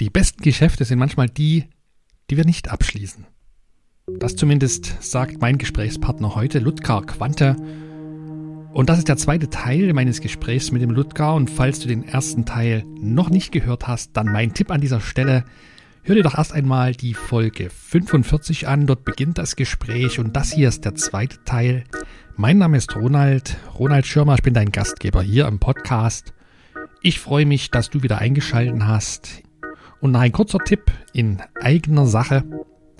Die besten Geschäfte sind manchmal die, die wir nicht abschließen. Das zumindest sagt mein Gesprächspartner heute, Ludger Quante. Und das ist der zweite Teil meines Gesprächs mit dem Ludger. Und falls du den ersten Teil noch nicht gehört hast, dann mein Tipp an dieser Stelle. Hör dir doch erst einmal die Folge 45 an. Dort beginnt das Gespräch und das hier ist der zweite Teil. Mein Name ist Ronald, Ronald Schirmer. Ich bin dein Gastgeber hier im Podcast. Ich freue mich, dass du wieder eingeschaltet hast. Und noch ein kurzer Tipp in eigener Sache.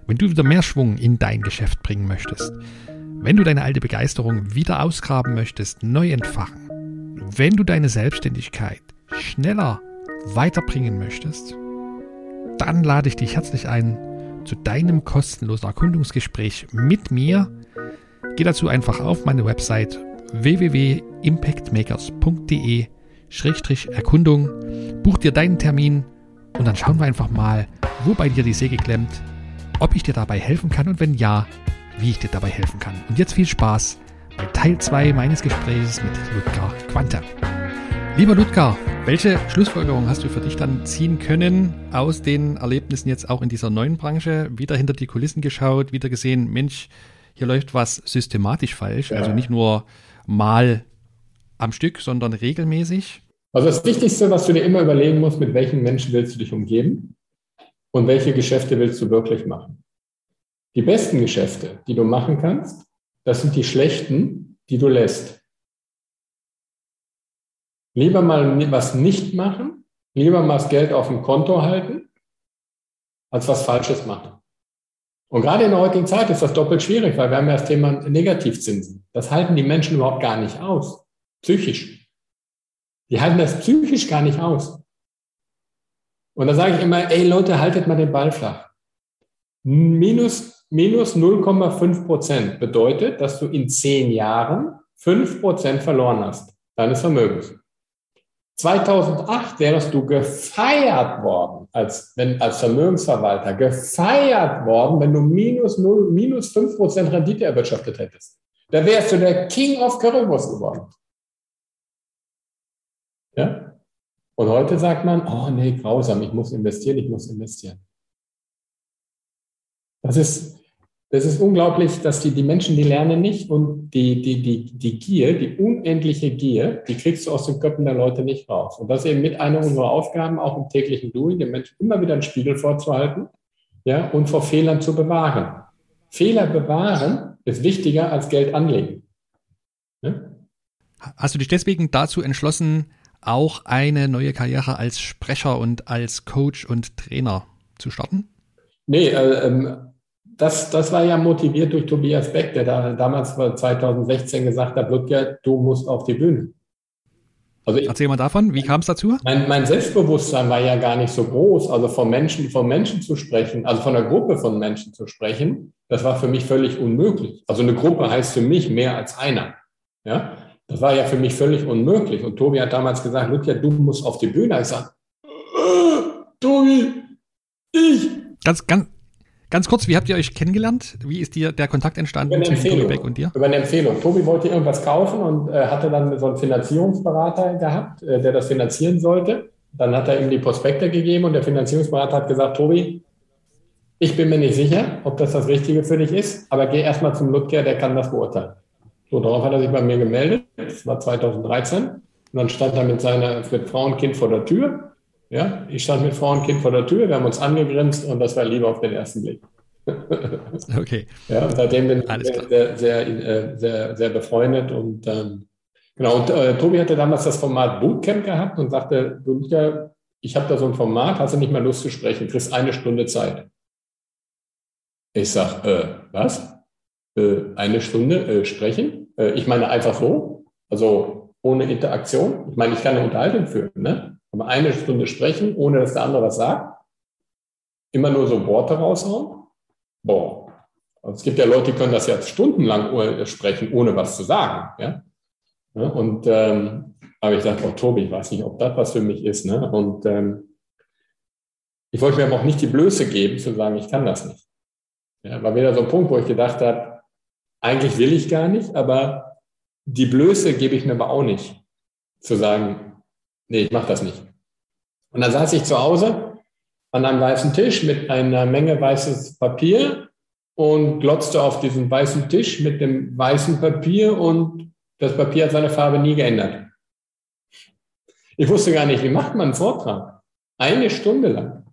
Wenn du wieder mehr Schwung in dein Geschäft bringen möchtest, wenn du deine alte Begeisterung wieder ausgraben möchtest, neu entfachen, wenn du deine Selbstständigkeit schneller weiterbringen möchtest, dann lade ich dich herzlich ein zu deinem kostenlosen Erkundungsgespräch mit mir. Geh dazu einfach auf meine Website www.impactmakers.de-erkundung, buch dir deinen Termin und dann schauen wir einfach mal, wo bei dir die Säge klemmt, ob ich dir dabei helfen kann und wenn ja, wie ich dir dabei helfen kann. Und jetzt viel Spaß bei Teil 2 meines Gesprächs mit Ludger Quante. Lieber Ludger, welche Schlussfolgerung hast du für dich dann ziehen können aus den Erlebnissen jetzt auch in dieser neuen Branche? Wieder hinter die Kulissen geschaut, wieder gesehen, Mensch, hier läuft was systematisch falsch. Ja. Also nicht nur mal am Stück, sondern regelmäßig. Also das Wichtigste, was du dir immer überlegen musst, mit welchen Menschen willst du dich umgeben und welche Geschäfte willst du wirklich machen. Die besten Geschäfte, die du machen kannst, das sind die schlechten, die du lässt. Lieber mal was nicht machen, lieber mal das Geld auf dem Konto halten, als was Falsches machen. Und gerade in der heutigen Zeit ist das doppelt schwierig, weil wir haben ja das Thema Negativzinsen. Das halten die Menschen überhaupt gar nicht aus, psychisch. Die halten das psychisch gar nicht aus. Und da sage ich immer, ey Leute, haltet mal den Ball flach. Minus, minus 0,5 Prozent bedeutet, dass du in zehn Jahren 5 Prozent verloren hast, deines Vermögens. 2008 wärst du gefeiert worden, als, wenn, als Vermögensverwalter, gefeiert worden, wenn du minus 0, minus 5 Prozent Rendite erwirtschaftet hättest. Da wärst du der King of Currywurst geworden. Ja? Und heute sagt man, oh nee, grausam, ich muss investieren, ich muss investieren. Das ist, das ist unglaublich, dass die, die Menschen, die lernen nicht und die, die, die, die Gier, die unendliche Gier, die kriegst du aus den Köpfen der Leute nicht raus. Und das ist eben mit einer unserer Aufgaben, auch im täglichen Doing, den Menschen immer wieder einen Spiegel vorzuhalten ja, und vor Fehlern zu bewahren. Fehler bewahren ist wichtiger als Geld anlegen. Ja? Hast du dich deswegen dazu entschlossen, auch eine neue Karriere als Sprecher und als Coach und Trainer zu starten? Nee, äh, ähm, das, das war ja motiviert durch Tobias Beck, der da damals 2016 gesagt hat, Ludger, du musst auf die Bühne. Also ich, Erzähl mal davon, wie kam es dazu? Mein, mein, Selbstbewusstsein war ja gar nicht so groß. Also von Menschen, von Menschen zu sprechen, also von einer Gruppe von Menschen zu sprechen, das war für mich völlig unmöglich. Also eine Gruppe heißt für mich mehr als einer. Ja? Das war ja für mich völlig unmöglich. Und Tobi hat damals gesagt, Lucia, du musst auf die Bühne. Ich sage, äh, Tobi, ich. Ganz, ganz, ganz kurz, wie habt ihr euch kennengelernt? Wie ist dir der Kontakt entstanden zwischen Tobi Beck und dir? Über eine Empfehlung. Tobi wollte irgendwas kaufen und äh, hatte dann so einen Finanzierungsberater gehabt, äh, der das finanzieren sollte. Dann hat er ihm die Prospekte gegeben und der Finanzierungsberater hat gesagt, Tobi, ich bin mir nicht sicher, ob das das Richtige für dich ist, aber geh erstmal zum Ludger, der kann das beurteilen. So, darauf hat er sich bei mir gemeldet. Das war 2013. Und dann stand er mit seiner, mit Frau und Kind vor der Tür. Ja, ich stand mit Frau und Kind vor der Tür. Wir haben uns angegrinst und das war Liebe auf den ersten Blick. Okay. Ja, und seitdem bin ich sehr, sehr, äh, sehr, sehr, befreundet und, ähm, genau. Und äh, Tobi hatte damals das Format Bootcamp gehabt und sagte, du, ja, ich habe da so ein Format, hast du nicht mal Lust zu sprechen, kriegst eine Stunde Zeit. Ich sag, äh, was? Äh, eine Stunde äh, sprechen. Äh, ich meine einfach so, also ohne Interaktion. Ich meine, ich kann eine Unterhaltung führen, ne? aber eine Stunde sprechen, ohne dass der andere was sagt. Immer nur so Worte raushauen. Boah. Also es gibt ja Leute, die können das ja stundenlang sprechen, ohne was zu sagen. Ja? Und ähm, aber ich dachte, oh Tobi, ich weiß nicht, ob das was für mich ist. Ne? Und ähm, ich wollte mir aber auch nicht die Blöße geben, zu sagen, ich kann das nicht. Ja, war wieder so ein Punkt, wo ich gedacht habe, eigentlich will ich gar nicht, aber die Blöße gebe ich mir aber auch nicht, zu sagen, nee, ich mache das nicht. Und dann saß ich zu Hause an einem weißen Tisch mit einer Menge weißes Papier und glotzte auf diesen weißen Tisch mit dem weißen Papier und das Papier hat seine Farbe nie geändert. Ich wusste gar nicht, wie macht man einen Vortrag? Eine Stunde lang.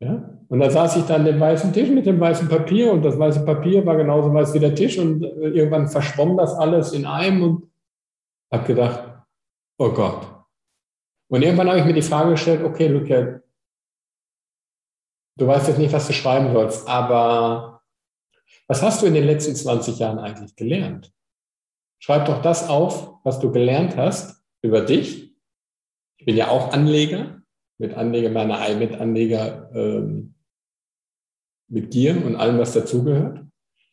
Ja? Und da saß ich dann an dem weißen Tisch mit dem weißen Papier und das weiße Papier war genauso weiß wie der Tisch und äh, irgendwann verschwomm das alles in einem und habe gedacht, oh Gott. Und irgendwann habe ich mir die Frage gestellt, okay, Luca, du weißt jetzt nicht, was du schreiben sollst, aber was hast du in den letzten 20 Jahren eigentlich gelernt? Schreib doch das auf, was du gelernt hast über dich. Ich bin ja auch Anleger, mit Anleger meiner mit Anleger ähm, mit Gier und allem, was dazugehört.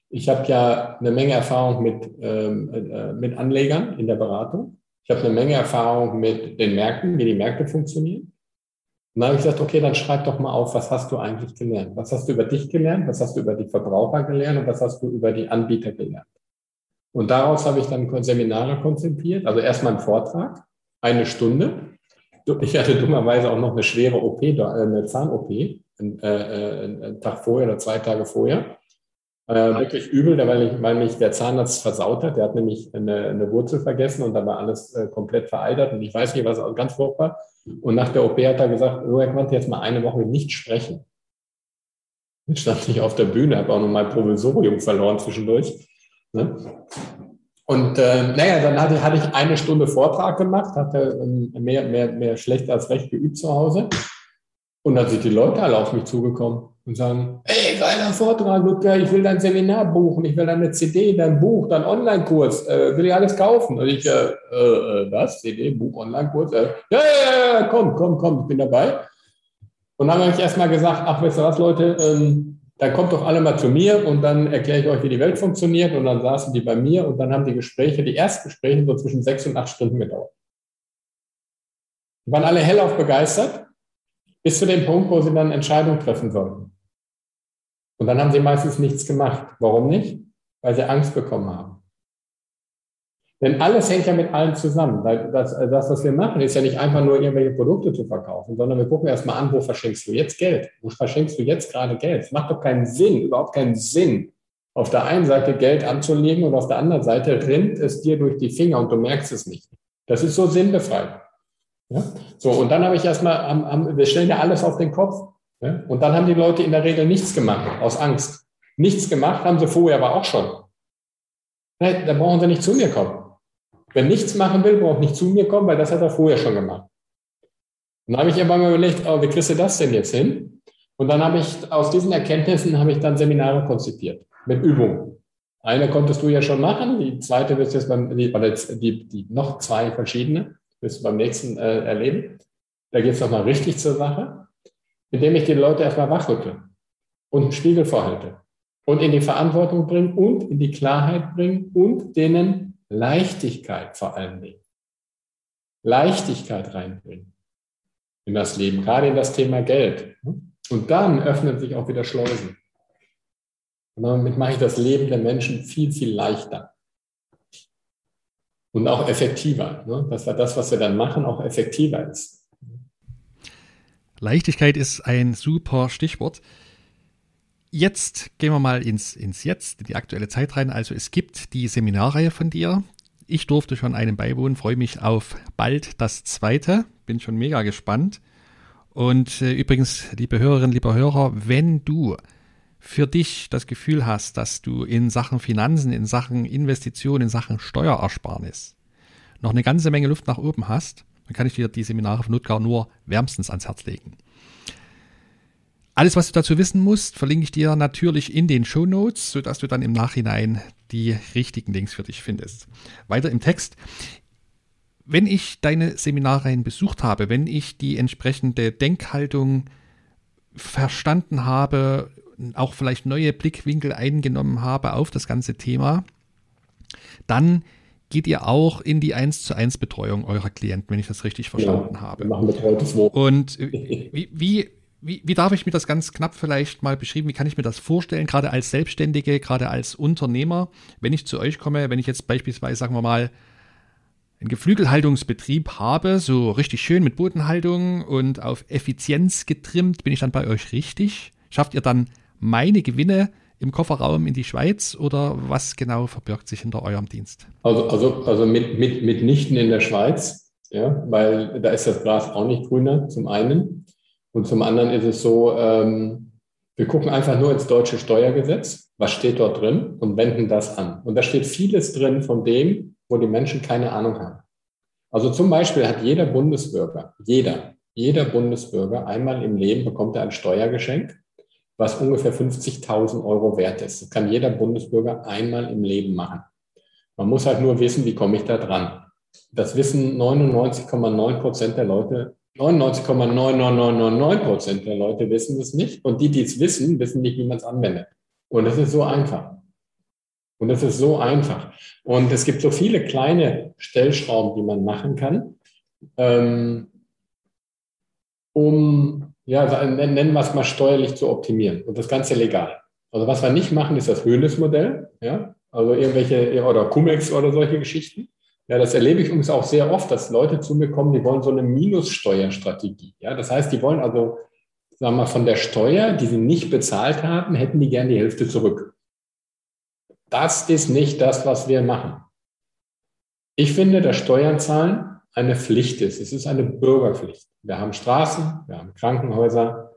Ich habe ja eine Menge Erfahrung mit, ähm, äh, mit Anlegern in der Beratung. Ich habe eine Menge Erfahrung mit den Märkten, wie die Märkte funktionieren. Und dann habe ich gesagt, okay, dann schreib doch mal auf, was hast du eigentlich gelernt? Was hast du über dich gelernt? Was hast du über die Verbraucher gelernt? Und was hast du über die Anbieter gelernt? Und daraus habe ich dann Seminare konzipiert. Also erstmal einen Vortrag, eine Stunde. Ich hatte dummerweise auch noch eine schwere OP, äh, eine Zahn-OP, einen, äh, äh, einen Tag vorher oder zwei Tage vorher. Äh, wirklich übel, weil, ich, weil mich der Zahnarzt versaut hat. Der hat nämlich eine, eine Wurzel vergessen und da war alles äh, komplett vereitert und ich weiß nicht, was ganz furchtbar. Und nach der OP hat er gesagt, oh, er konnte jetzt mal eine Woche nicht sprechen. Jetzt stand ich auf der Bühne, habe auch noch mein Provisorium verloren zwischendurch. Ne? Und äh, naja, dann hatte, hatte ich eine Stunde Vortrag gemacht, hatte ähm, mehr, mehr, mehr schlecht als recht geübt zu Hause. Und dann sind die Leute alle auf mich zugekommen und sagen, ey, geiler Vortrag, Ludger, ich will dein Seminar buchen, ich will deine CD, dein Buch, dein Online-Kurs, äh, will ich alles kaufen. Und ich, äh, äh, was, CD, Buch, Online-Kurs? Äh, ja, ja, ja, komm, komm, komm, ich bin dabei. Und dann habe ich erstmal gesagt, ach, weißt du was, Leute, ähm, dann kommt doch alle mal zu mir und dann erkläre ich euch, wie die Welt funktioniert. Und dann saßen die bei mir und dann haben die Gespräche, die Erstgespräche so zwischen sechs und acht Stunden gedauert. Die waren alle hellauf begeistert, bis zu dem Punkt, wo sie dann Entscheidungen treffen sollten. Und dann haben sie meistens nichts gemacht. Warum nicht? Weil sie Angst bekommen haben. Denn alles hängt ja mit allem zusammen. Das, das, was wir machen, ist ja nicht einfach nur irgendwelche Produkte zu verkaufen, sondern wir gucken erstmal an, wo verschenkst du jetzt Geld? Wo verschenkst du jetzt gerade Geld? Es macht doch keinen Sinn, überhaupt keinen Sinn, auf der einen Seite Geld anzulegen und auf der anderen Seite rinnt es dir durch die Finger und du merkst es nicht. Das ist so sinnbefreit. Ja? So, und dann habe ich erstmal, wir stellen ja alles auf den Kopf. Ja? Und dann haben die Leute in der Regel nichts gemacht, aus Angst. Nichts gemacht haben sie vorher aber auch schon. Da brauchen sie nicht zu mir kommen. Wer nichts machen will, braucht nicht zu mir kommen, weil das hat er vorher schon gemacht. Und dann habe ich irgendwann mal überlegt, oh, wie kriegst du das denn jetzt hin? Und dann habe ich aus diesen Erkenntnissen habe ich dann Seminare konzipiert mit Übungen. Eine konntest du ja schon machen, die zweite wirst jetzt beim, die, die, die noch zwei verschiedene wirst du beim nächsten äh, erleben. Da geht es nochmal richtig zur Sache, indem ich die Leute erstmal wachrücke und einen Spiegel vorhalte und in die Verantwortung bringe und in die Klarheit bringe und denen Leichtigkeit vor allen Dingen. Leichtigkeit reinbringen in das Leben, gerade in das Thema Geld. Und dann öffnen sich auch wieder Schleusen. Und damit mache ich das Leben der Menschen viel, viel leichter. Und auch effektiver. Ne? Dass das, was wir dann machen, auch effektiver ist. Leichtigkeit ist ein super Stichwort. Jetzt gehen wir mal ins, ins Jetzt, in die aktuelle Zeit rein. Also es gibt die Seminarreihe von dir. Ich durfte schon einen beiwohnen, freue mich auf bald das zweite. Bin schon mega gespannt. Und äh, übrigens, liebe Hörerinnen, lieber Hörer, wenn du für dich das Gefühl hast, dass du in Sachen Finanzen, in Sachen Investitionen, in Sachen Steuerersparnis noch eine ganze Menge Luft nach oben hast, dann kann ich dir die Seminare von Nutgar nur wärmstens ans Herz legen. Alles, was du dazu wissen musst, verlinke ich dir natürlich in den Show Notes, sodass du dann im Nachhinein die richtigen Links für dich findest. Weiter im Text. Wenn ich deine Seminarreihen besucht habe, wenn ich die entsprechende Denkhaltung verstanden habe, auch vielleicht neue Blickwinkel eingenommen habe auf das ganze Thema, dann geht ihr auch in die 1 zu 1 Betreuung eurer Klienten, wenn ich das richtig verstanden ja, habe. Wir machen betreutes Wohnen. Und wie, wie wie, wie darf ich mir das ganz knapp vielleicht mal beschreiben? Wie kann ich mir das vorstellen, gerade als Selbstständige, gerade als Unternehmer, wenn ich zu euch komme, wenn ich jetzt beispielsweise, sagen wir mal, einen Geflügelhaltungsbetrieb habe, so richtig schön mit Bodenhaltung und auf Effizienz getrimmt, bin ich dann bei euch richtig? Schafft ihr dann meine Gewinne im Kofferraum in die Schweiz oder was genau verbirgt sich hinter eurem Dienst? Also, also, also mit, mit, mitnichten in der Schweiz, ja, weil da ist das Gras auch nicht grüner, zum einen. Und zum anderen ist es so, ähm, wir gucken einfach nur ins deutsche Steuergesetz, was steht dort drin und wenden das an. Und da steht vieles drin von dem, wo die Menschen keine Ahnung haben. Also zum Beispiel hat jeder Bundesbürger, jeder, jeder Bundesbürger einmal im Leben bekommt er ein Steuergeschenk, was ungefähr 50.000 Euro wert ist. Das kann jeder Bundesbürger einmal im Leben machen. Man muss halt nur wissen, wie komme ich da dran. Das wissen 99,9 Prozent der Leute 99,99999 Prozent der Leute wissen es nicht. Und die, die es wissen, wissen nicht, wie man es anwendet. Und das ist so einfach. Und das ist so einfach. Und es gibt so viele kleine Stellschrauben, die man machen kann, ähm, um, ja, nennen wir es mal steuerlich zu optimieren. Und das Ganze legal. Also was wir nicht machen, ist das Höhnesmodell. Ja? Also irgendwelche, oder Cumex oder solche Geschichten. Ja, das erlebe ich übrigens auch sehr oft, dass Leute zu mir kommen, die wollen so eine Minussteuerstrategie. Ja, das heißt, die wollen also, sagen wir mal, von der Steuer, die sie nicht bezahlt haben, hätten die gerne die Hälfte zurück. Das ist nicht das, was wir machen. Ich finde, dass Steuern zahlen eine Pflicht ist. Es ist eine Bürgerpflicht. Wir haben Straßen, wir haben Krankenhäuser.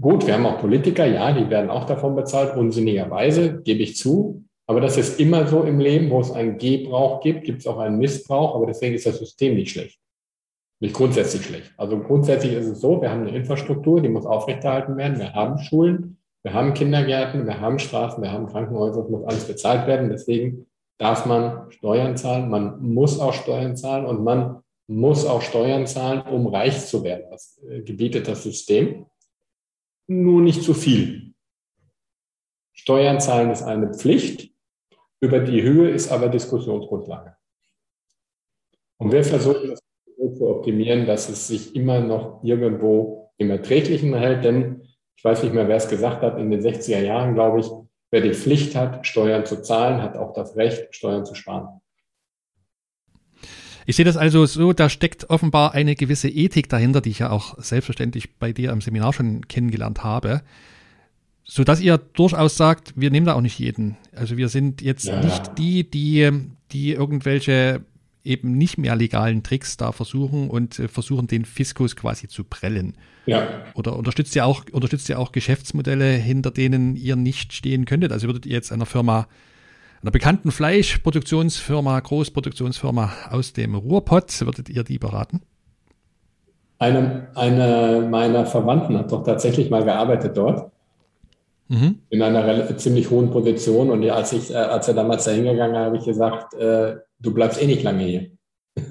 Gut, wir haben auch Politiker, ja, die werden auch davon bezahlt, unsinnigerweise, gebe ich zu. Aber das ist immer so im Leben, wo es einen Gebrauch gibt, gibt es auch einen Missbrauch, aber deswegen ist das System nicht schlecht. Nicht grundsätzlich schlecht. Also grundsätzlich ist es so, wir haben eine Infrastruktur, die muss aufrechterhalten werden. Wir haben Schulen, wir haben Kindergärten, wir haben Straßen, wir haben Krankenhäuser, es muss alles bezahlt werden. Deswegen darf man Steuern zahlen, man muss auch Steuern zahlen und man muss auch Steuern zahlen, um reich zu werden. Das äh, gebietet das System. Nur nicht zu viel. Steuern zahlen ist eine Pflicht. Über die Höhe ist aber Diskussionsgrundlage. Und wir versuchen das so zu optimieren, dass es sich immer noch irgendwo im Erträglichen hält, denn ich weiß nicht mehr, wer es gesagt hat, in den 60er Jahren, glaube ich, wer die Pflicht hat, Steuern zu zahlen, hat auch das Recht, Steuern zu sparen. Ich sehe das also so, da steckt offenbar eine gewisse Ethik dahinter, die ich ja auch selbstverständlich bei dir am Seminar schon kennengelernt habe so dass ihr durchaus sagt, wir nehmen da auch nicht jeden. Also wir sind jetzt ja. nicht die, die, die irgendwelche eben nicht mehr legalen Tricks da versuchen und äh, versuchen, den Fiskus quasi zu prellen. Ja. Oder unterstützt ihr auch, unterstützt ihr auch Geschäftsmodelle, hinter denen ihr nicht stehen könntet? Also würdet ihr jetzt einer Firma, einer bekannten Fleischproduktionsfirma, Großproduktionsfirma aus dem Ruhrpott, würdet ihr die beraten? Eine, eine meiner Verwandten hat doch tatsächlich mal gearbeitet dort mhm. in einer ziemlich hohen Position. Und als, ich, äh, als er damals da hingegangen habe ich gesagt, äh, du bleibst eh nicht lange hier.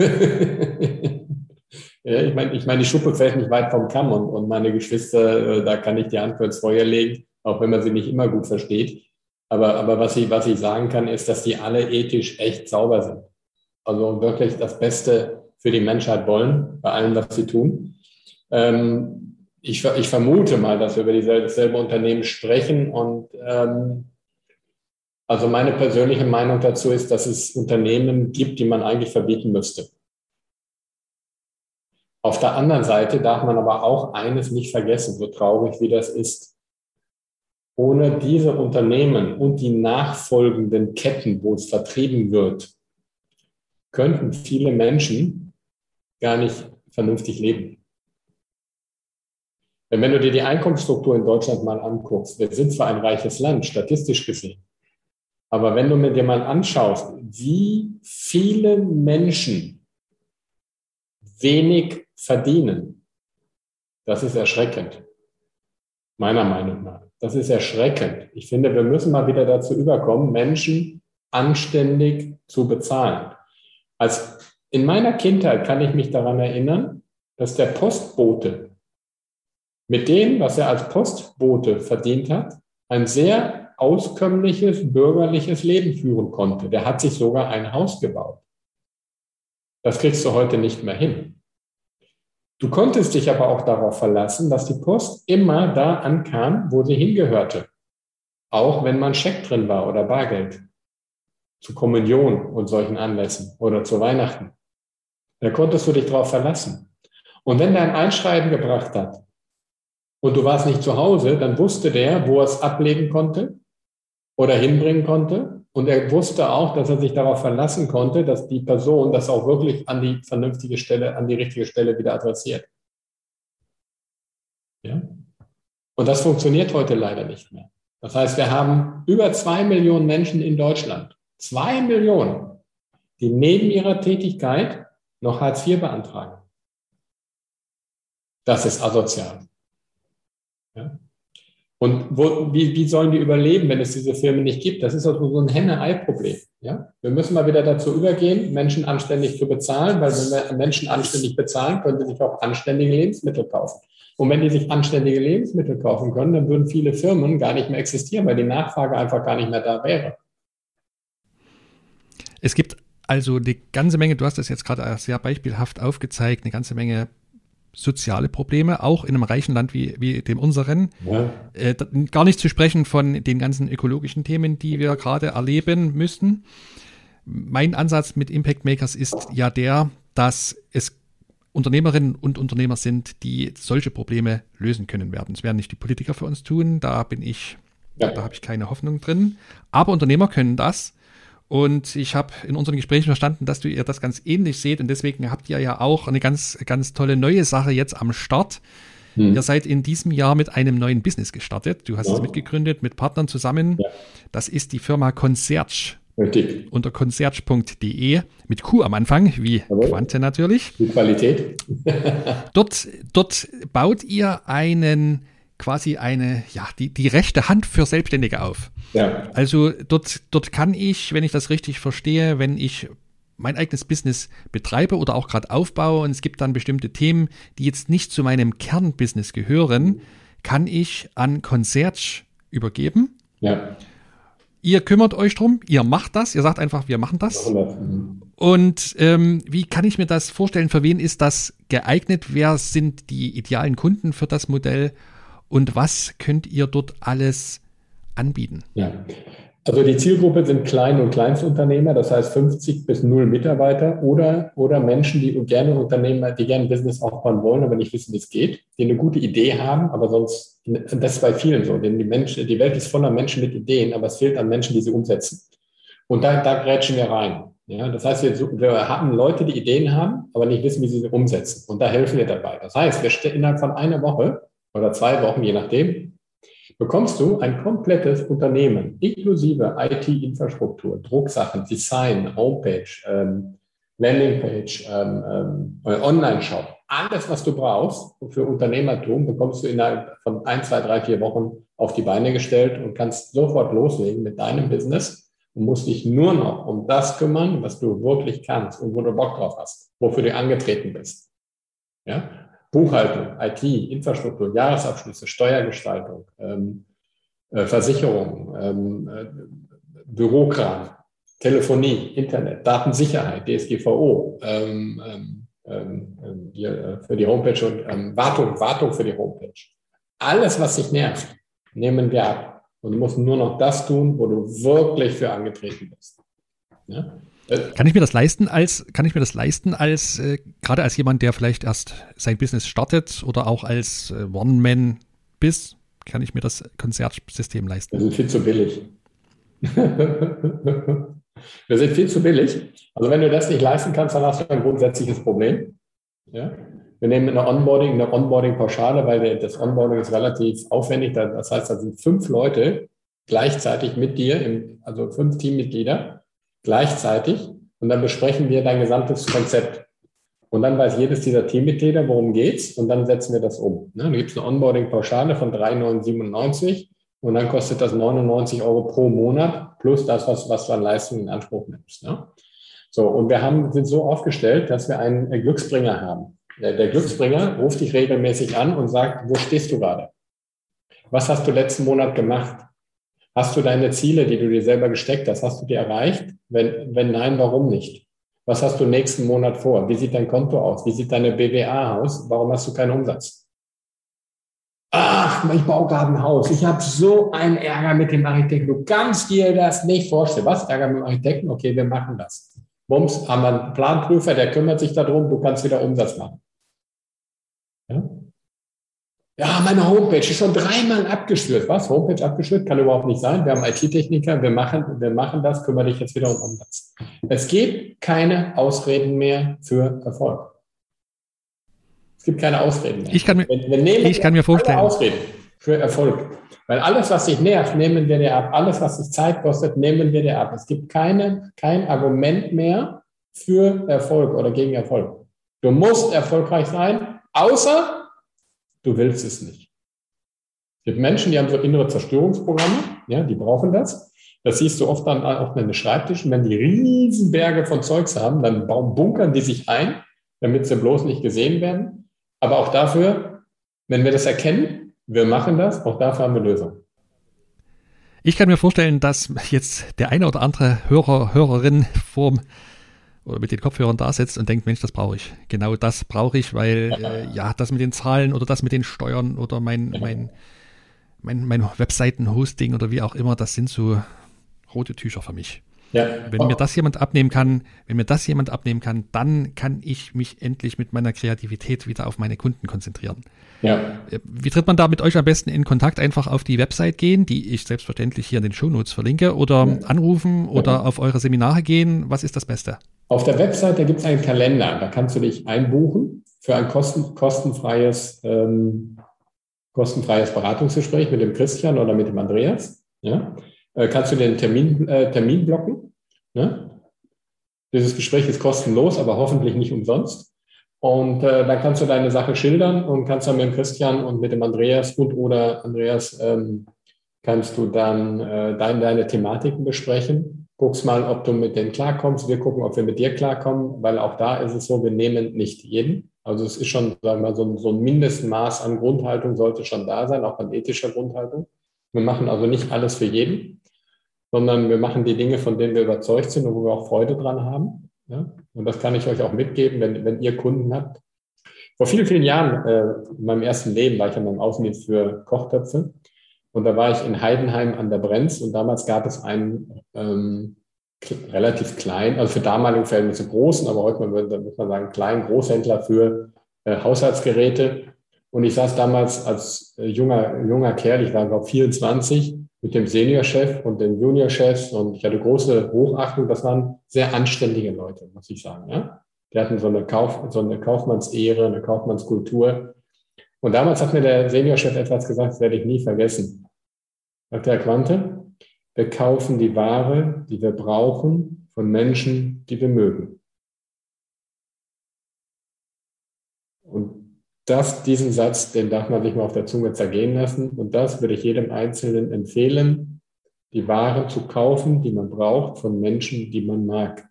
ja, ich meine, ich mein, die Schuppe fällt nicht weit vom Kamm und, und meine Geschwister, äh, da kann ich die Hand für ins Feuer legen, auch wenn man sie nicht immer gut versteht. Aber, aber was, ich, was ich sagen kann, ist, dass die alle ethisch echt sauber sind. Also wirklich das Beste für die Menschheit wollen, bei allem, was sie tun. Ähm, ich, ich vermute mal, dass wir über dieselbe, dasselbe Unternehmen sprechen. Und ähm, also meine persönliche Meinung dazu ist, dass es Unternehmen gibt, die man eigentlich verbieten müsste. Auf der anderen Seite darf man aber auch eines nicht vergessen, so traurig wie das ist. Ohne diese Unternehmen und die nachfolgenden Ketten, wo es vertrieben wird, könnten viele Menschen gar nicht vernünftig leben. Denn wenn du dir die Einkommensstruktur in Deutschland mal anguckst, wir sind zwar ein reiches Land, statistisch gesehen, aber wenn du mir dir mal anschaust, wie viele Menschen wenig verdienen, das ist erschreckend. Meiner Meinung nach. Das ist erschreckend. Ich finde, wir müssen mal wieder dazu überkommen, Menschen anständig zu bezahlen. Als in meiner Kindheit kann ich mich daran erinnern, dass der Postbote mit dem, was er als Postbote verdient hat, ein sehr auskömmliches bürgerliches Leben führen konnte. Der hat sich sogar ein Haus gebaut. Das kriegst du heute nicht mehr hin. Du konntest dich aber auch darauf verlassen, dass die Post immer da ankam, wo sie hingehörte. Auch wenn man Scheck drin war oder Bargeld. Zu Kommunion und solchen Anlässen oder zu Weihnachten. Da konntest du dich darauf verlassen. Und wenn der ein Einschreiben gebracht hat und du warst nicht zu Hause, dann wusste der, wo er es ablegen konnte oder hinbringen konnte. Und er wusste auch, dass er sich darauf verlassen konnte, dass die Person das auch wirklich an die vernünftige Stelle, an die richtige Stelle wieder adressiert. Ja? Und das funktioniert heute leider nicht mehr. Das heißt, wir haben über zwei Millionen Menschen in Deutschland, zwei Millionen, die neben ihrer Tätigkeit noch Hartz IV beantragen. Das ist asozial. Ja? Und wo, wie, wie sollen die überleben, wenn es diese Firmen nicht gibt? Das ist also so ein Henne-Ei-Problem. Ja? Wir müssen mal wieder dazu übergehen, Menschen anständig zu bezahlen, weil wenn wir Menschen anständig bezahlen, können sie sich auch anständige Lebensmittel kaufen. Und wenn die sich anständige Lebensmittel kaufen können, dann würden viele Firmen gar nicht mehr existieren, weil die Nachfrage einfach gar nicht mehr da wäre. Es gibt also eine ganze Menge, du hast das jetzt gerade sehr beispielhaft aufgezeigt, eine ganze Menge soziale Probleme, auch in einem reichen Land wie, wie dem unseren. Ja. Äh, gar nicht zu sprechen von den ganzen ökologischen Themen, die wir gerade erleben müssen. Mein Ansatz mit Impact Makers ist ja der, dass es Unternehmerinnen und Unternehmer sind, die solche Probleme lösen können werden. Das werden nicht die Politiker für uns tun, da bin ich, ja. da habe ich keine Hoffnung drin. Aber Unternehmer können das. Und ich habe in unseren Gesprächen verstanden, dass du ihr das ganz ähnlich seht und deswegen habt ihr ja auch eine ganz, ganz tolle neue Sache jetzt am Start. Hm. Ihr seid in diesem Jahr mit einem neuen Business gestartet. Du hast ja. es mitgegründet mit Partnern zusammen. Ja. Das ist die Firma Concierge. Richtig. Unter concierge.de mit Q am Anfang, wie Aber Quante natürlich. Die Qualität. dort, dort baut ihr einen quasi eine, ja, die, die rechte Hand für Selbstständige auf. Ja. Also dort, dort kann ich, wenn ich das richtig verstehe, wenn ich mein eigenes Business betreibe oder auch gerade aufbaue und es gibt dann bestimmte Themen, die jetzt nicht zu meinem Kernbusiness gehören, kann ich an Concierge übergeben. Ja. Ihr kümmert euch drum, ihr macht das, ihr sagt einfach, wir machen das. Und ähm, wie kann ich mir das vorstellen? Für wen ist das geeignet? Wer sind die idealen Kunden für das Modell? Und was könnt ihr dort alles anbieten? Ja, also die Zielgruppe sind Klein- und Kleinstunternehmer, das heißt 50 bis 0 Mitarbeiter oder, oder Menschen, die gerne Unternehmer, die gerne ein Business aufbauen wollen, aber nicht wissen, wie es geht, die eine gute Idee haben, aber sonst, das ist bei vielen so, denn die, Menschen, die Welt ist voller Menschen mit Ideen, aber es fehlt an Menschen, die sie umsetzen. Und da, da grätschen wir rein. Ja, das heißt, wir, wir haben Leute, die Ideen haben, aber nicht wissen, wie sie sie umsetzen. Und da helfen wir dabei. Das heißt, wir stellen innerhalb von einer Woche oder zwei Wochen, je nachdem, bekommst du ein komplettes Unternehmen inklusive IT-Infrastruktur, Drucksachen, Design, Homepage, ähm, Landingpage, ähm, ähm, Online-Shop. Alles, was du brauchst für Unternehmertum, bekommst du innerhalb von ein, zwei, drei, vier Wochen auf die Beine gestellt und kannst sofort loslegen mit deinem Business und musst dich nur noch um das kümmern, was du wirklich kannst und wo du Bock drauf hast, wofür du angetreten bist. Ja? Buchhaltung, IT, Infrastruktur, Jahresabschlüsse, Steuergestaltung, ähm, äh, Versicherung, ähm, äh, Bürokram, Telefonie, Internet, Datensicherheit, DSGVO, ähm, ähm, ähm, ähm die, äh, für die Homepage und Wartung, Wartung für die Homepage. Alles, was dich nervt, nehmen wir ab. Und du musst nur noch das tun, wo du wirklich für angetreten bist. Ja? Kann ich mir das leisten als, kann ich mir das leisten als, äh, gerade als jemand, der vielleicht erst sein Business startet oder auch als äh, One-Man bis, kann ich mir das Konzertsystem leisten? Wir sind viel zu billig. Wir sind viel zu billig. Also wenn du das nicht leisten kannst, dann hast du ein grundsätzliches Problem. Ja? Wir nehmen eine Onboarding, eine Onboarding-Pauschale, weil das Onboarding ist relativ aufwendig. Das heißt, da sind fünf Leute gleichzeitig mit dir, also fünf Teammitglieder, gleichzeitig und dann besprechen wir dein gesamtes Konzept. Und dann weiß jedes dieser Teammitglieder, worum geht's und dann setzen wir das um. Ne? Da gibt es eine Onboarding-Pauschale von 3,997 und dann kostet das 99 Euro pro Monat plus das, was, was du an Leistung in Anspruch nimmst. Ne? So, und wir haben, sind so aufgestellt, dass wir einen Glücksbringer haben. Der, der Glücksbringer ruft dich regelmäßig an und sagt, wo stehst du gerade? Was hast du letzten Monat gemacht? Hast du deine Ziele, die du dir selber gesteckt hast, hast du die erreicht? Wenn, wenn nein, warum nicht? Was hast du nächsten Monat vor? Wie sieht dein Konto aus? Wie sieht deine BWA aus? Warum hast du keinen Umsatz? Ach, ich baue gerade ein Haus. Ich habe so einen Ärger mit dem Architekten. Du kannst dir das nicht vorstellen. Was? Ärger mit dem Architekten? Okay, wir machen das. Bums, haben wir einen Planprüfer, der kümmert sich darum, du kannst wieder Umsatz machen. Ja? Ja, meine Homepage ist schon dreimal abgestürzt. Was? Homepage abgestürzt? Kann überhaupt nicht sein. Wir haben IT-Techniker, wir machen, wir machen das, kümmere dich jetzt wieder um Umsatz. Es gibt keine Ausreden mehr für Erfolg. Es gibt keine Ausreden mehr. Ich kann mir, wir, wir ich kann mir vorstellen. Ausreden für Erfolg. Weil alles, was dich nervt, nehmen wir dir ab. Alles, was dich Zeit kostet, nehmen wir dir ab. Es gibt keine, kein Argument mehr für Erfolg oder gegen Erfolg. Du musst erfolgreich sein, außer du willst es nicht. Es gibt Menschen, die haben so innere Zerstörungsprogramme, ja, die brauchen das. Das siehst du oft dann auch in den Schreibtischen. Wenn die Riesenberge von Zeugs haben, dann bunkern die sich ein, damit sie bloß nicht gesehen werden. Aber auch dafür, wenn wir das erkennen, wir machen das, auch dafür haben wir Lösungen. Ich kann mir vorstellen, dass jetzt der eine oder andere Hörer, Hörerin vorm oder mit den Kopfhörern da sitzt und denkt, Mensch, das brauche ich. Genau das brauche ich, weil äh, ja, das mit den Zahlen oder das mit den Steuern oder mein, mein, mein, mein Webseiten-Hosting oder wie auch immer, das sind so rote Tücher für mich. Ja. Wenn mir das jemand abnehmen kann, wenn mir das jemand abnehmen kann, dann kann ich mich endlich mit meiner Kreativität wieder auf meine Kunden konzentrieren. Ja. Äh, wie tritt man da mit euch am besten in Kontakt? Einfach auf die Website gehen, die ich selbstverständlich hier in den Shownotes verlinke, oder ja. anrufen oder auf eure Seminare gehen. Was ist das Beste? Auf der Website, gibt es einen Kalender. Da kannst du dich einbuchen für ein kosten, kostenfreies, ähm, kostenfreies Beratungsgespräch mit dem Christian oder mit dem Andreas. Ja? Äh, kannst du den Termin, äh, Termin blocken. Ne? Dieses Gespräch ist kostenlos, aber hoffentlich nicht umsonst. Und äh, dann kannst du deine Sache schildern und kannst dann mit dem Christian und mit dem Andreas und oder Andreas ähm, kannst du dann äh, deine, deine Thematiken besprechen guckst mal, ob du mit denen klarkommst. Wir gucken, ob wir mit dir klarkommen, weil auch da ist es so, wir nehmen nicht jeden. Also es ist schon, sagen wir mal, so ein, so ein Mindestmaß an Grundhaltung sollte schon da sein, auch an ethischer Grundhaltung. Wir machen also nicht alles für jeden, sondern wir machen die Dinge, von denen wir überzeugt sind und wo wir auch Freude dran haben. Ja? Und das kann ich euch auch mitgeben, wenn, wenn ihr Kunden habt. Vor vielen, vielen Jahren, äh, in meinem ersten Leben, war ich in meinem Außendienst für Kochtöpfe. Und da war ich in Heidenheim an der Brenz und damals gab es einen ähm, relativ kleinen, also für damalige Verhältnisse großen, aber heute würde muss man sagen, kleinen Großhändler für äh, Haushaltsgeräte. Und ich saß damals als äh, junger, junger Kerl, ich war glaube 24, mit dem Seniorchef und den Juniorchefs und ich hatte große Hochachtung. Das waren sehr anständige Leute, muss ich sagen. Ja? Die hatten so eine, Kauf, so eine Kaufmannsehre, eine Kaufmannskultur. Und damals hat mir der Seniorchef etwas gesagt, das werde ich nie vergessen. Sagt Herr Quante, wir kaufen die Ware, die wir brauchen, von Menschen, die wir mögen. Und das, diesen Satz, den darf man sich mal auf der Zunge zergehen lassen. Und das würde ich jedem Einzelnen empfehlen, die Ware zu kaufen, die man braucht, von Menschen, die man mag.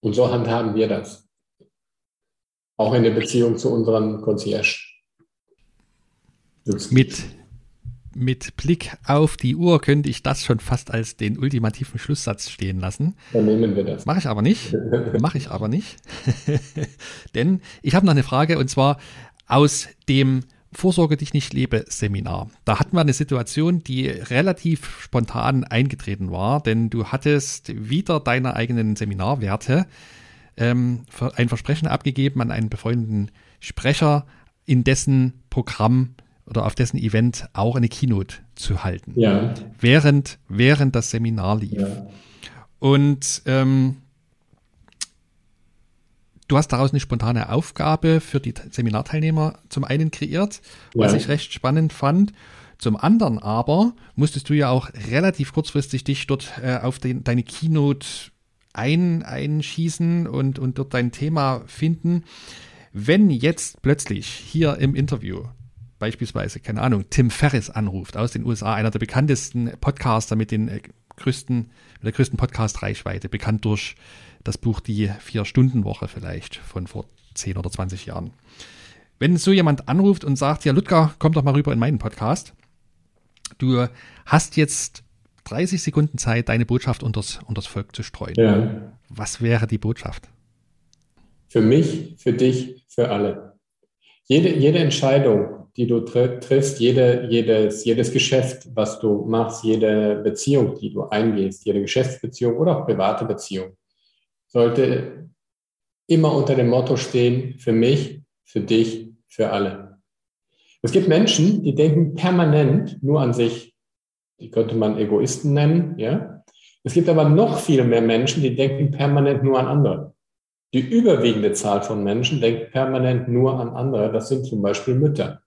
Und so handhaben wir das. Auch in der Beziehung zu unserem Concierge. Mit mit Blick auf die Uhr könnte ich das schon fast als den ultimativen Schlusssatz stehen lassen. Dann nehmen wir das. Mache ich aber nicht. Mache ich aber nicht. Denn ich habe noch eine Frage und zwar aus dem Vorsorge dich nicht lebe Seminar. Da hatten wir eine Situation, die relativ spontan eingetreten war, denn du hattest wieder deine eigenen Seminarwerte ähm, ein Versprechen abgegeben an einen befreundeten Sprecher, in dessen Programm oder auf dessen Event auch eine Keynote zu halten. Ja. Während, während das Seminar lief. Ja. Und ähm, du hast daraus eine spontane Aufgabe für die Seminarteilnehmer zum einen kreiert, was ja. ich recht spannend fand. Zum anderen aber musstest du ja auch relativ kurzfristig dich dort äh, auf den, deine Keynote ein, einschießen und, und dort dein Thema finden. Wenn jetzt plötzlich hier im Interview beispielsweise, keine Ahnung, Tim Ferriss anruft aus den USA, einer der bekanntesten Podcaster mit den äh, größten, mit der größten Podcast-Reichweite, bekannt durch das Buch Die Vier-Stunden-Woche vielleicht von vor 10 oder 20 Jahren. Wenn so jemand anruft und sagt, ja, Ludger, komm doch mal rüber in meinen Podcast. Du hast jetzt 30 Sekunden Zeit, deine Botschaft unters, unters Volk zu streuen. Ja. Was wäre die Botschaft? Für mich, für dich, für alle. Jede, jede Entscheidung, die du triffst, jede, jedes, jedes Geschäft, was du machst, jede Beziehung, die du eingehst, jede Geschäftsbeziehung oder auch private Beziehung, sollte immer unter dem Motto stehen, für mich, für dich, für alle. Es gibt Menschen, die denken permanent nur an sich. Die könnte man Egoisten nennen, ja. Es gibt aber noch viel mehr Menschen, die denken permanent nur an andere. Die überwiegende Zahl von Menschen denkt permanent nur an andere. Das sind zum Beispiel Mütter.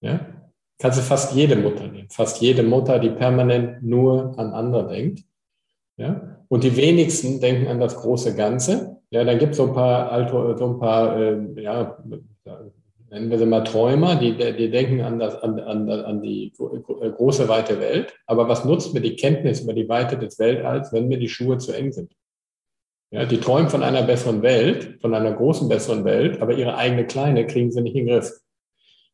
Ja? Kannst du fast jede Mutter nehmen. Fast jede Mutter, die permanent nur an andere denkt. Ja? Und die wenigsten denken an das große Ganze. Ja, dann gibt es so ein paar, Alto, so ein paar äh, ja, nennen wir sie mal Träumer, die, die denken an, das, an, an, an die große, weite Welt. Aber was nutzt mir die Kenntnis über die Weite des Weltalls, wenn mir die Schuhe zu eng sind? Ja, die träumen von einer besseren Welt, von einer großen, besseren Welt, aber ihre eigene kleine kriegen sie nicht in den Griff.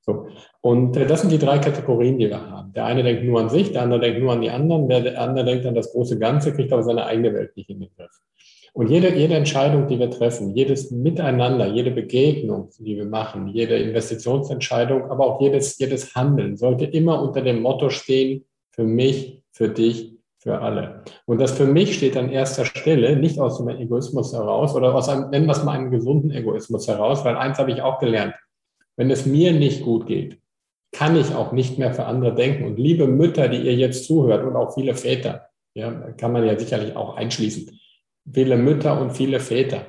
So. Und äh, das sind die drei Kategorien, die wir haben. Der eine denkt nur an sich, der andere denkt nur an die anderen, der andere denkt an das große Ganze, kriegt aber seine eigene Welt nicht in den Griff. Und jede, jede Entscheidung, die wir treffen, jedes Miteinander, jede Begegnung, die wir machen, jede Investitionsentscheidung, aber auch jedes, jedes Handeln sollte immer unter dem Motto stehen, für mich, für dich, für alle. Und das für mich steht an erster Stelle nicht aus dem Egoismus heraus oder aus einem, nennen wir es mal einen gesunden Egoismus heraus, weil eins habe ich auch gelernt. Wenn es mir nicht gut geht, kann ich auch nicht mehr für andere denken. Und liebe Mütter, die ihr jetzt zuhört und auch viele Väter, ja, kann man ja sicherlich auch einschließen viele Mütter und viele Väter.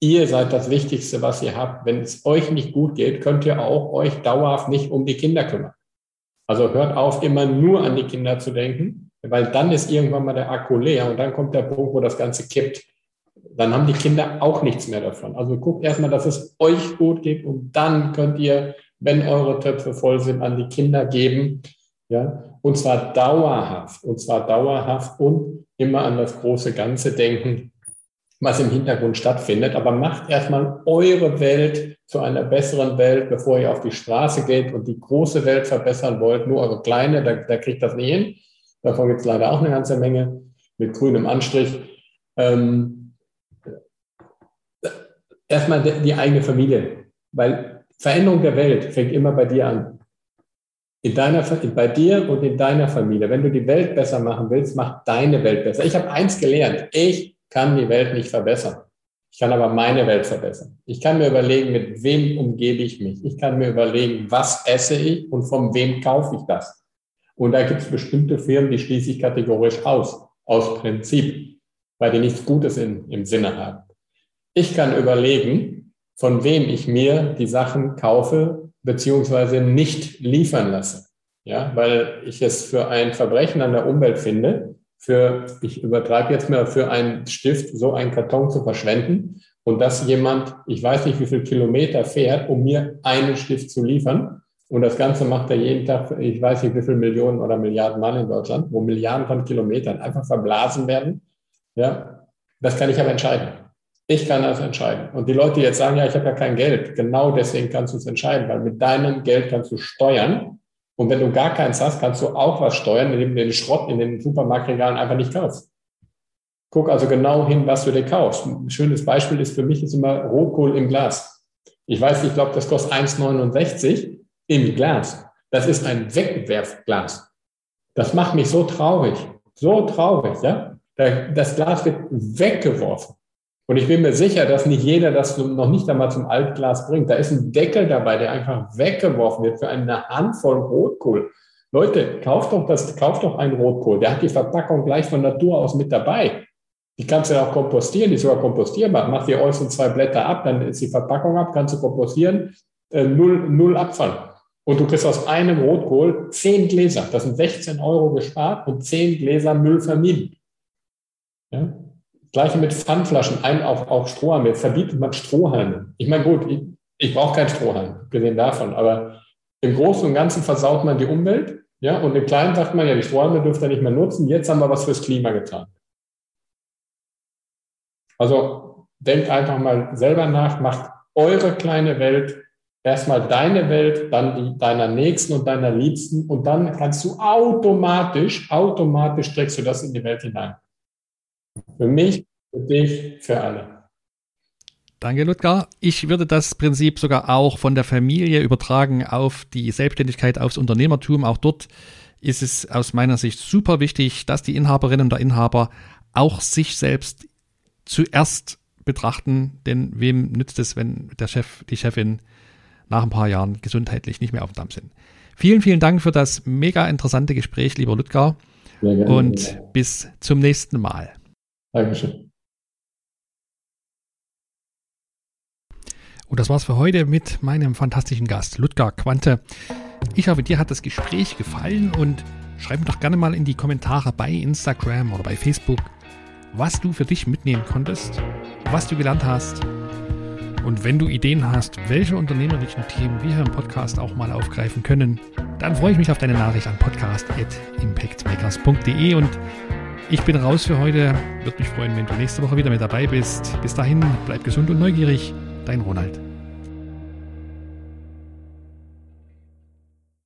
Ihr seid das Wichtigste, was ihr habt. Wenn es euch nicht gut geht, könnt ihr auch euch dauerhaft nicht um die Kinder kümmern. Also hört auf, immer nur an die Kinder zu denken, weil dann ist irgendwann mal der Akku leer und dann kommt der Punkt, wo das Ganze kippt. Dann haben die Kinder auch nichts mehr davon. Also guckt erstmal, dass es euch gut geht und dann könnt ihr, wenn eure Töpfe voll sind, an die Kinder geben. Ja, und zwar dauerhaft, und zwar dauerhaft und immer an das große Ganze denken, was im Hintergrund stattfindet. Aber macht erstmal eure Welt zu einer besseren Welt, bevor ihr auf die Straße geht und die große Welt verbessern wollt. Nur eure kleine, da, da kriegt das nicht hin. Davon gibt es leider auch eine ganze Menge mit grünem Anstrich. Ähm, erstmal die, eigene Familie, weil Veränderung der Welt fängt immer bei dir an in deiner, bei dir und in deiner Familie. Wenn du die Welt besser machen willst, mach deine Welt besser. Ich habe eins gelernt. Ich kann die Welt nicht verbessern. Ich kann aber meine Welt verbessern. Ich kann mir überlegen, mit wem umgebe ich mich. Ich kann mir überlegen, was esse ich und von wem kaufe ich das. Und da gibt es bestimmte Firmen, die schließe ich kategorisch aus, aus Prinzip, weil die nichts Gutes in, im Sinne haben. Ich kann überlegen, von wem ich mir die Sachen kaufe, beziehungsweise nicht liefern lasse. Ja, weil ich es für ein Verbrechen an der Umwelt finde, für, ich übertreibe jetzt mal, für einen Stift so einen Karton zu verschwenden und dass jemand, ich weiß nicht wie viel Kilometer fährt, um mir einen Stift zu liefern. Und das Ganze macht er jeden Tag, ich weiß nicht wie viele Millionen oder Milliarden Mal in Deutschland, wo Milliarden von Kilometern einfach verblasen werden. Ja, das kann ich aber entscheiden. Ich kann das entscheiden. Und die Leute, jetzt sagen, ja, ich habe ja kein Geld, genau deswegen kannst du es entscheiden, weil mit deinem Geld kannst du steuern. Und wenn du gar keins hast, kannst du auch was steuern, indem du den Schrott in den Supermarktregalen einfach nicht kaufst. Guck also genau hin, was du dir kaufst. Ein schönes Beispiel ist für mich ist immer Rotkohl im Glas. Ich weiß, ich glaube, das kostet 1,69 im Glas. Das ist ein Wegwerfglas. Das macht mich so traurig. So traurig, ja. Das Glas wird weggeworfen. Und ich bin mir sicher, dass nicht jeder das noch nicht einmal zum Altglas bringt. Da ist ein Deckel dabei, der einfach weggeworfen wird für eine Handvoll Rotkohl. Leute, kauft doch das, kauft doch einen Rotkohl. Der hat die Verpackung gleich von Natur aus mit dabei. Die kannst du ja auch kompostieren, die ist sogar kompostierbar. Mach die äußeren zwei Blätter ab, dann ist die Verpackung ab, kannst du kompostieren, äh, null, null Abfall. Und du kriegst aus einem Rotkohl zehn Gläser. Das sind 16 Euro gespart und zehn Gläser Müll vermieden. Ja? Gleiche mit Pfandflaschen, ein auf, auf Strohhalme. Jetzt verbietet man Strohhalme. Ich meine, gut, ich, ich brauche keinen Strohhalm, gesehen davon, aber im Großen und Ganzen versaut man die Umwelt. Ja, und im Kleinen sagt man ja, die Strohhalme dürft ihr nicht mehr nutzen. Jetzt haben wir was fürs Klima getan. Also denkt einfach mal selber nach, macht eure kleine Welt erstmal deine Welt, dann die deiner Nächsten und deiner Liebsten und dann kannst du automatisch, automatisch trägst du das in die Welt hinein. Für mich, für dich, für alle. Danke, Ludger. Ich würde das Prinzip sogar auch von der Familie übertragen auf die Selbstständigkeit, aufs Unternehmertum. Auch dort ist es aus meiner Sicht super wichtig, dass die Inhaberinnen und der Inhaber auch sich selbst zuerst betrachten, denn wem nützt es, wenn der Chef, die Chefin nach ein paar Jahren gesundheitlich nicht mehr auf dem Damm sind. Vielen, vielen Dank für das mega interessante Gespräch, lieber Ludger. Und bis zum nächsten Mal. Dankeschön. Und das war's für heute mit meinem fantastischen Gast, Ludger Quante. Ich hoffe, dir hat das Gespräch gefallen und schreib mir doch gerne mal in die Kommentare bei Instagram oder bei Facebook, was du für dich mitnehmen konntest, was du gelernt hast. Und wenn du Ideen hast, welche unternehmerischen Themen wir hier im Podcast auch mal aufgreifen können, dann freue ich mich auf deine Nachricht an podcast.impactmakers.de und ich bin raus für heute. Würde mich freuen, wenn du nächste Woche wieder mit dabei bist. Bis dahin, bleib gesund und neugierig. Dein Ronald.